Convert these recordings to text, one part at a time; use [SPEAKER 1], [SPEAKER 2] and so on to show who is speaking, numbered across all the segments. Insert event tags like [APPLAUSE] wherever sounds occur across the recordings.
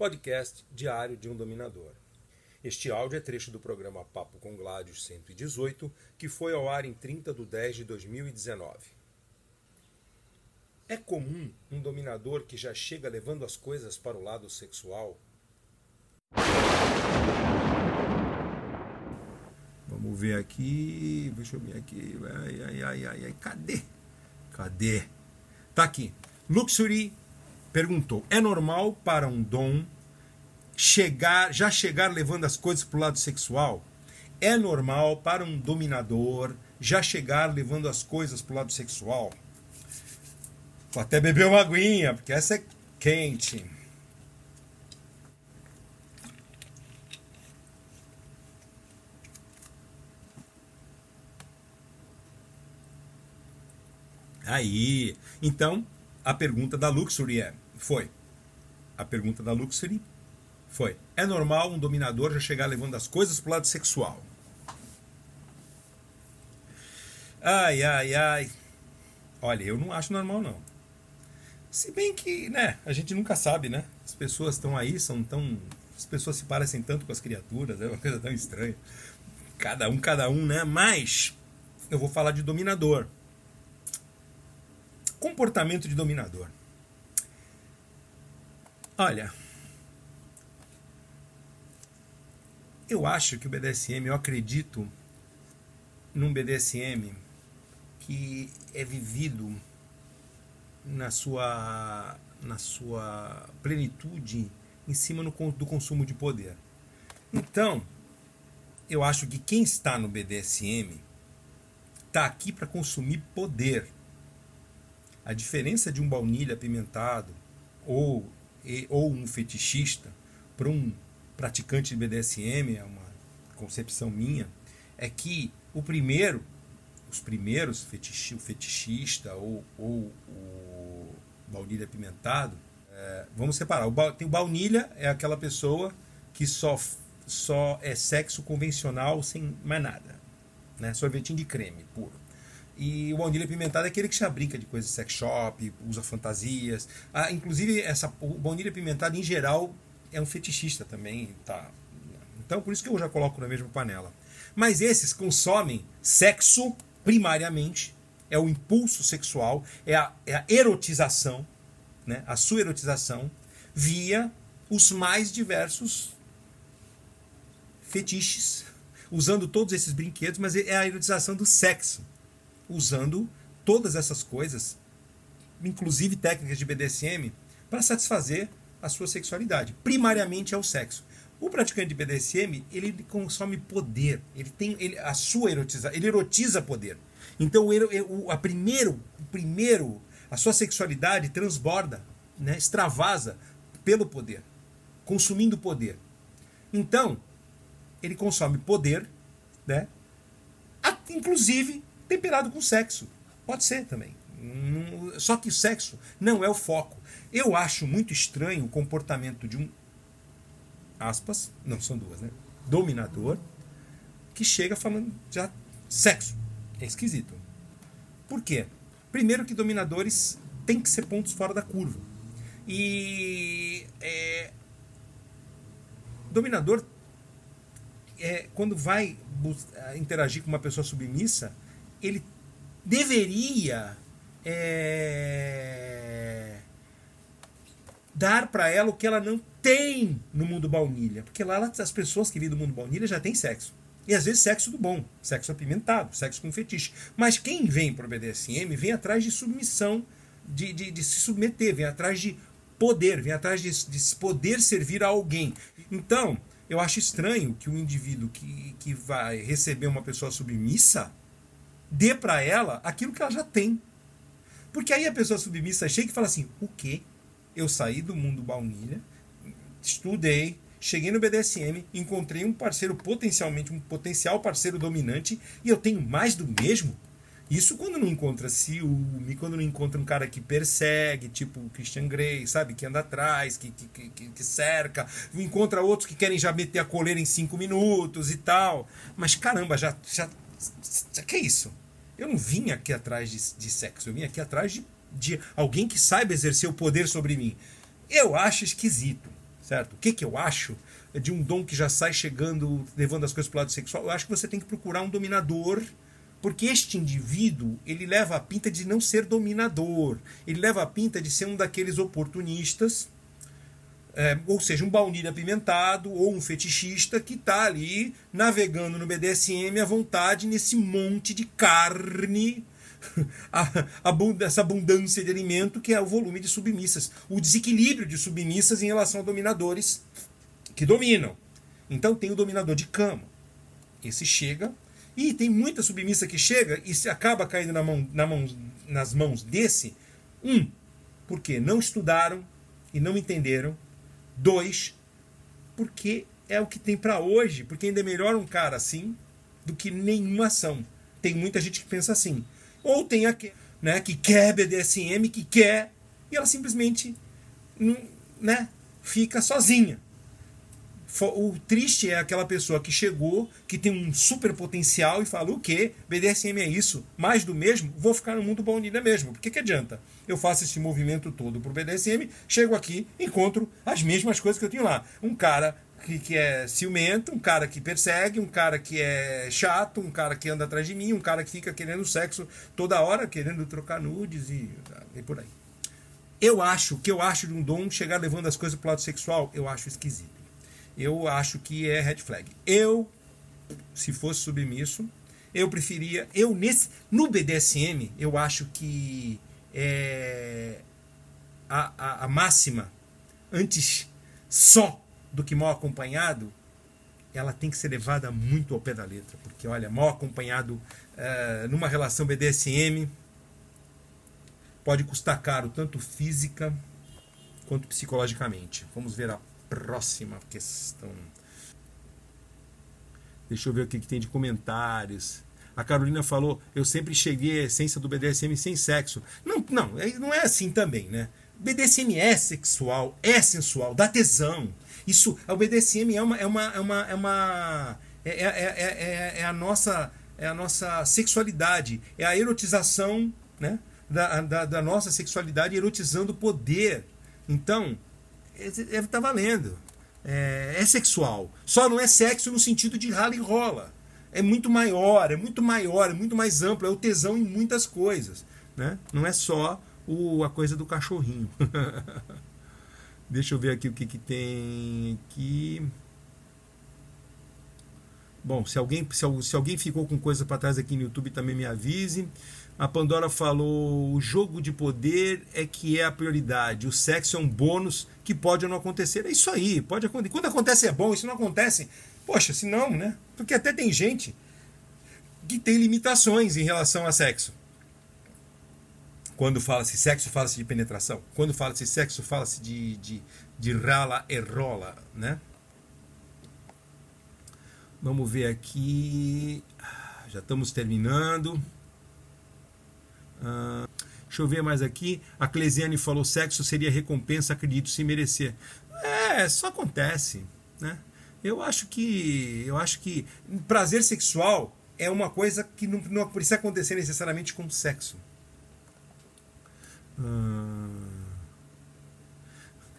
[SPEAKER 1] podcast diário de um dominador. Este áudio é trecho do programa Papo com Gládios 118, que foi ao ar em 30 de 10 de 2019. É comum um dominador que já chega levando as coisas para o lado sexual? Vamos ver aqui. Deixa eu ver aqui. Ai, ai, ai, ai, ai. Cadê? Cadê? Tá aqui. Luxury perguntou: é normal para um dom chegar, já chegar levando as coisas para o lado sexual? É normal para um dominador já chegar levando as coisas para o lado sexual? Vou até beber uma aguinha, porque essa é quente. Aí, então, a pergunta da Luxury é, foi. A pergunta da Luxury foi: é normal um dominador já chegar levando as coisas pro lado sexual? Ai, ai, ai. Olha, eu não acho normal não. Se bem que, né, a gente nunca sabe, né? As pessoas estão aí, são tão as pessoas se parecem tanto com as criaturas, é uma coisa tão estranha. Cada um, cada um, né? Mas eu vou falar de dominador. Comportamento de dominador. Olha, eu acho que o BDSM, eu acredito num BDSM que é vivido na sua, na sua plenitude em cima no, do consumo de poder. Então, eu acho que quem está no BDSM está aqui para consumir poder. A diferença de um baunilha apimentado ou, ou um fetichista para um praticante de BDSM, é uma concepção minha, é que o primeiro, os primeiros, fetichi, o fetichista ou, ou o baunilha apimentado, é, vamos separar. O, tem o baunilha, é aquela pessoa que só, só é sexo convencional sem mais nada. Né? Sorvetinho de creme puro. E o baunilha apimentado é aquele que já brinca de coisas de sex shop, usa fantasias. Ah, inclusive, essa, o baunilha apimentado, em geral, é um fetichista também. Tá? Então, por isso que eu já coloco na mesma panela. Mas esses consomem sexo primariamente, é o impulso sexual, é a, é a erotização, né? a sua erotização, via os mais diversos fetiches, usando todos esses brinquedos, mas é a erotização do sexo usando todas essas coisas, inclusive técnicas de BDSM, para satisfazer a sua sexualidade. Primariamente é o sexo. O praticante de BDSM, ele consome poder, ele tem ele, a sua erotização, ele erotiza poder. Então, o, a primeiro, primeiro, a sua sexualidade transborda, né, extravasa pelo poder, consumindo poder. Então, ele consome poder, né, inclusive temperado com sexo. Pode ser também. Só que sexo não é o foco. Eu acho muito estranho o comportamento de um aspas, não são duas, né? Dominador que chega falando já sexo. É esquisito. Por quê? Primeiro que dominadores têm que ser pontos fora da curva. E é, dominador é, quando vai interagir com uma pessoa submissa, ele deveria é, dar para ela o que ela não tem no mundo baunilha. Porque lá as pessoas que vivem do mundo baunilha já têm sexo. E às vezes sexo do bom, sexo apimentado, sexo com fetiche. Mas quem vem para o BDSM vem atrás de submissão, de, de, de, se submeter, vem atrás de poder, vem atrás de, de poder servir a alguém. Então, eu acho estranho que o indivíduo que, que vai receber uma pessoa submissa dê para ela aquilo que ela já tem. Porque aí a pessoa submissa chega e fala assim: o quê? Eu saí do mundo baunilha, estudei, cheguei no BDSM, encontrei um parceiro potencialmente, um potencial parceiro dominante, e eu tenho mais do mesmo? Isso quando não encontra ciúme, quando não encontra um cara que persegue, tipo o Christian Grey, sabe? Que anda atrás, que, que, que, que, cerca. Encontra outros que querem já meter a coleira em cinco minutos e tal. Mas caramba, já, já, que é isso? Eu não vim aqui atrás de, de sexo, eu vim aqui atrás de, de alguém que saiba exercer o poder sobre mim. Eu acho esquisito. certo? O que, que eu acho de um dom que já sai chegando, levando as coisas para o lado sexual? Eu acho que você tem que procurar um dominador, porque este indivíduo ele leva a pinta de não ser dominador, ele leva a pinta de ser um daqueles oportunistas é, ou seja, um baunilha apimentado ou um fetichista que está ali navegando no BDSM à vontade nesse monte de carne, [LAUGHS] a, a, essa abundância de alimento que é o volume de submissas, o desequilíbrio de submissas em relação a dominadores que dominam. Então tem o dominador de cama. Esse chega e tem muita submissa que chega e se acaba caindo na mão, na mão, nas mãos desse. Um, porque não estudaram e não entenderam Dois, porque é o que tem para hoje, porque ainda é melhor um cara assim do que nenhuma ação. Tem muita gente que pensa assim. Ou tem a né, que quer BDSM, que quer, e ela simplesmente não, né, fica sozinha. O triste é aquela pessoa que chegou, que tem um super potencial e fala: o quê? BDSM é isso? Mais do mesmo? Vou ficar no mundo baunilha mesmo. Por que, que adianta? Eu faço esse movimento todo pro BDSM, chego aqui, encontro as mesmas coisas que eu tinha lá. Um cara que, que é ciumento, um cara que persegue, um cara que é chato, um cara que anda atrás de mim, um cara que fica querendo sexo toda hora, querendo trocar nudes e, e por aí. Eu acho, o que eu acho de um dom chegar levando as coisas pro lado sexual, eu acho esquisito eu acho que é red flag. Eu, se fosse submisso, eu preferia. Eu, nesse, no BDSM, eu acho que é, a, a, a máxima, antes só do que mal acompanhado, ela tem que ser levada muito ao pé da letra. Porque, olha, mal acompanhado uh, numa relação BDSM pode custar caro, tanto física quanto psicologicamente. Vamos ver a próxima questão. Deixa eu ver o que, tem de comentários. A Carolina falou: Eu sempre cheguei à essência do BDSM sem sexo. Não, não, não é assim também, né? BDSM é sexual, é sensual, dá tesão. Isso, o BDSM é uma. É uma, é uma, é, uma é, é, é, é, é a nossa é a nossa sexualidade, é a erotização né, da, da, da nossa sexualidade erotizando o poder. Então, é, tá valendo. É, é, sexual. Só não é sexo no sentido de rala e rola. É muito maior, é muito maior, é muito mais amplo, é o tesão em muitas coisas. Né? Não é só o, a coisa do cachorrinho. [LAUGHS] Deixa eu ver aqui o que, que tem aqui. Bom, se alguém, se, se alguém ficou com coisa para trás aqui no YouTube, também me avise. A Pandora falou: o jogo de poder é que é a prioridade, o sexo é um bônus que pode ou não acontecer. É isso aí, pode acontecer. Quando acontece é bom, isso não acontece, poxa, se não, né? Porque até tem gente que tem limitações em relação a sexo. Quando fala-se sexo, fala-se de penetração. Quando fala-se sexo, fala-se de, de, de rala e rola, né? Vamos ver aqui. Já estamos terminando. Uh, deixa eu ver mais aqui. A Clesiane falou: sexo seria recompensa, acredito, se merecer. É, só acontece, né? Eu acho que eu acho que prazer sexual é uma coisa que não, não precisa acontecer necessariamente com sexo. Uh...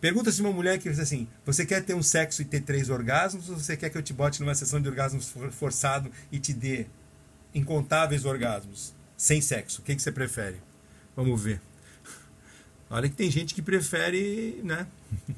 [SPEAKER 1] Pergunta se uma mulher que diz assim: você quer ter um sexo e ter três orgasmos ou você quer que eu te bote numa sessão de orgasmos forçado e te dê incontáveis orgasmos? Sem sexo. O que, que você prefere? Vamos ver. Olha que tem gente que prefere, né? [LAUGHS]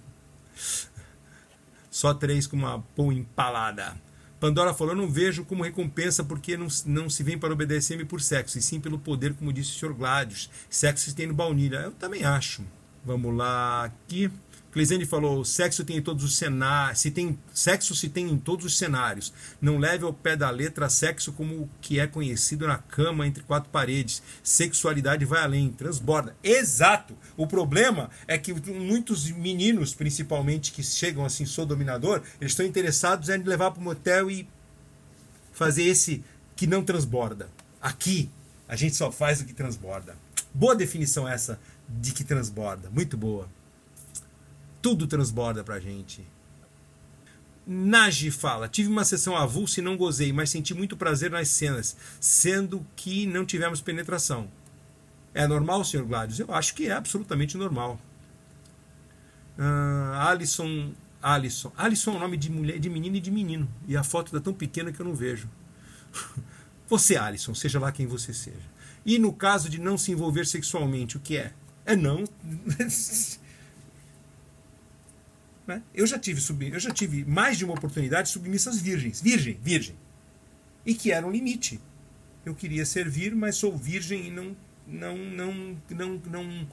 [SPEAKER 1] Só três com uma pão empalada. Pandora falou: não vejo como recompensa porque não, não se vem para o BDSM por sexo, e sim pelo poder, como disse o Sr. Gladius. Sexo se tem no baunilha. Eu também acho. Vamos lá aqui. Cleisene falou: sexo tem em todos os cenários, se tem sexo se tem em todos os cenários. Não leve ao pé da letra sexo como o que é conhecido na cama entre quatro paredes. Sexualidade vai além, transborda. Exato. O problema é que muitos meninos, principalmente que chegam assim, sou dominador, eles estão interessados em levar para o motel e fazer esse que não transborda. Aqui a gente só faz o que transborda. Boa definição essa de que transborda. Muito boa tudo transborda pra gente. Nagi fala: Tive uma sessão avulsa e não gozei, mas senti muito prazer nas cenas, sendo que não tivemos penetração. É normal, Sr. Gladius? Eu acho que é absolutamente normal. Uh, Alisson, Alisson. Alisson é o nome de mulher, de menino e de menino. E a foto está tão pequena que eu não vejo. [LAUGHS] Você, Alisson, seja lá quem você seja. E no caso de não se envolver sexualmente, o que é? É não. [LAUGHS] né? Eu já tive sub, eu já tive mais de uma oportunidade de submissas virgens, virgem, virgem, e que era um limite. Eu queria servir, mas sou virgem e não, não, não, não, não.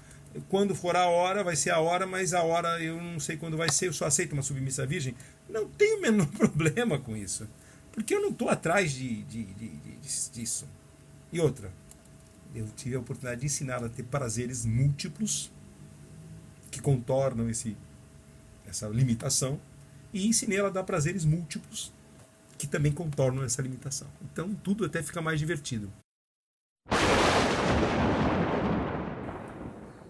[SPEAKER 1] Quando for a hora, vai ser a hora, mas a hora eu não sei quando vai ser. Eu só aceito uma submissa virgem. Não tenho o menor [LAUGHS] problema com isso, porque eu não estou atrás de, de, de, de, disso. E outra, eu tive a oportunidade de ensiná-la a ter prazeres múltiplos que contornam esse, essa limitação e ensinei ela a dar prazeres múltiplos que também contornam essa limitação. Então tudo até fica mais divertido.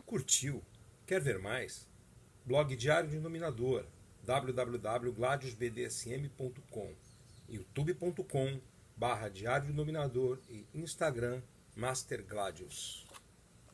[SPEAKER 1] Curtiu? Quer ver mais? Blog Diário de Dominador www.gladiusbdsm.com youtube.com barra Diário de e Instagram Master Gladius.